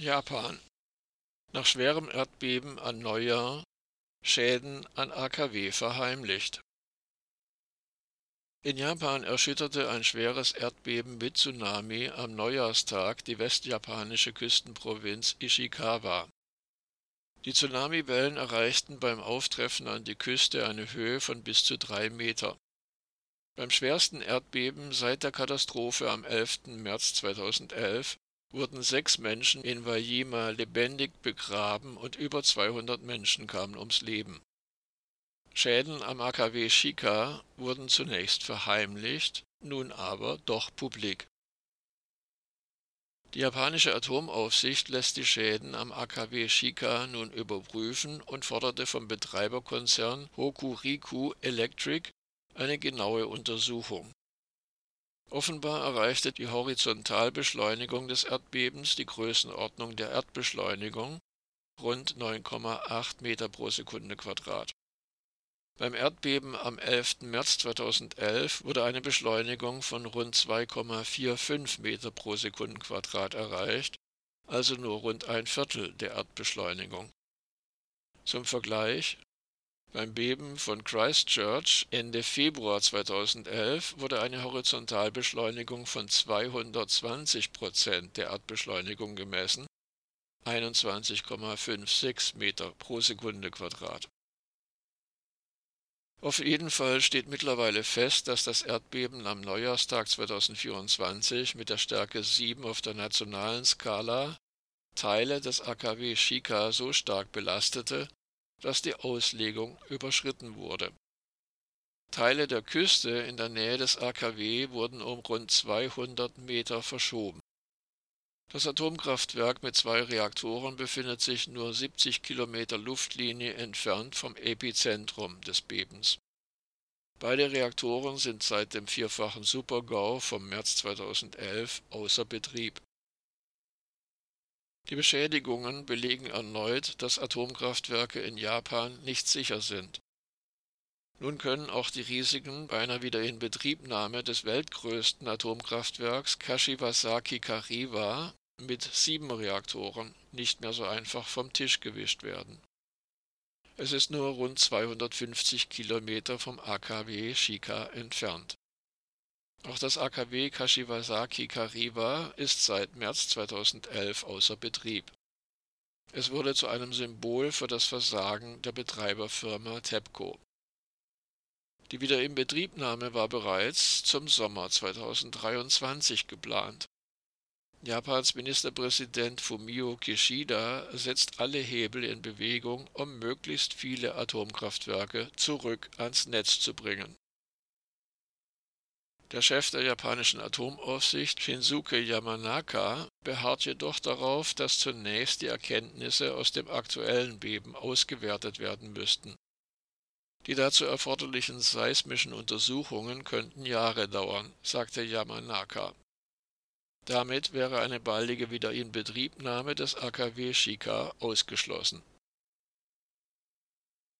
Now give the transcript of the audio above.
Japan. Nach schwerem Erdbeben an Neujahr Schäden an AKW verheimlicht. In Japan erschütterte ein schweres Erdbeben mit Tsunami am Neujahrstag die westjapanische Küstenprovinz Ishikawa. Die Tsunamiwellen erreichten beim Auftreffen an die Küste eine Höhe von bis zu drei Meter. Beim schwersten Erdbeben seit der Katastrophe am 11. März 2011 wurden sechs Menschen in Wajima lebendig begraben und über 200 Menschen kamen ums Leben. Schäden am AKW Shika wurden zunächst verheimlicht, nun aber doch publik. Die japanische Atomaufsicht lässt die Schäden am AKW Shika nun überprüfen und forderte vom Betreiberkonzern Hokuriku Electric eine genaue Untersuchung. Offenbar erreichte die Horizontalbeschleunigung des Erdbebens die Größenordnung der Erdbeschleunigung rund 9,8 Meter pro Sekunde Quadrat. Beim Erdbeben am 11. März 2011 wurde eine Beschleunigung von rund 2,45 Meter pro Sekundenquadrat erreicht, also nur rund ein Viertel der Erdbeschleunigung. Zum Vergleich, beim Beben von Christchurch Ende Februar 2011 wurde eine Horizontalbeschleunigung von 220 Prozent der Erdbeschleunigung gemessen, 21,56 Meter pro Sekunde Quadrat. Auf jeden Fall steht mittlerweile fest, dass das Erdbeben am Neujahrstag 2024 mit der Stärke 7 auf der nationalen Skala Teile des AKW Shika so stark belastete, dass die Auslegung überschritten wurde. Teile der Küste in der Nähe des AKW wurden um rund 200 Meter verschoben. Das Atomkraftwerk mit zwei Reaktoren befindet sich nur 70 Kilometer Luftlinie entfernt vom Epizentrum des Bebens. Beide Reaktoren sind seit dem vierfachen Supergau vom März 2011 außer Betrieb. Die Beschädigungen belegen erneut, dass Atomkraftwerke in Japan nicht sicher sind. Nun können auch die Risiken bei einer Wiederinbetriebnahme des weltgrößten Atomkraftwerks Kashiwazaki Kariwa mit sieben Reaktoren nicht mehr so einfach vom Tisch gewischt werden. Es ist nur rund 250 Kilometer vom AKW Shika entfernt. Auch das AKW Kashiwazaki Kariwa ist seit März 2011 außer Betrieb. Es wurde zu einem Symbol für das Versagen der Betreiberfirma TEPCO. Die Wiederinbetriebnahme war bereits zum Sommer 2023 geplant. Japans Ministerpräsident Fumio Kishida setzt alle Hebel in Bewegung, um möglichst viele Atomkraftwerke zurück ans Netz zu bringen. Der Chef der japanischen Atomaufsicht Shinsuke Yamanaka beharrt jedoch darauf, dass zunächst die Erkenntnisse aus dem aktuellen Beben ausgewertet werden müssten. Die dazu erforderlichen seismischen Untersuchungen könnten Jahre dauern, sagte Yamanaka. Damit wäre eine baldige Wiederinbetriebnahme des AKW Shika ausgeschlossen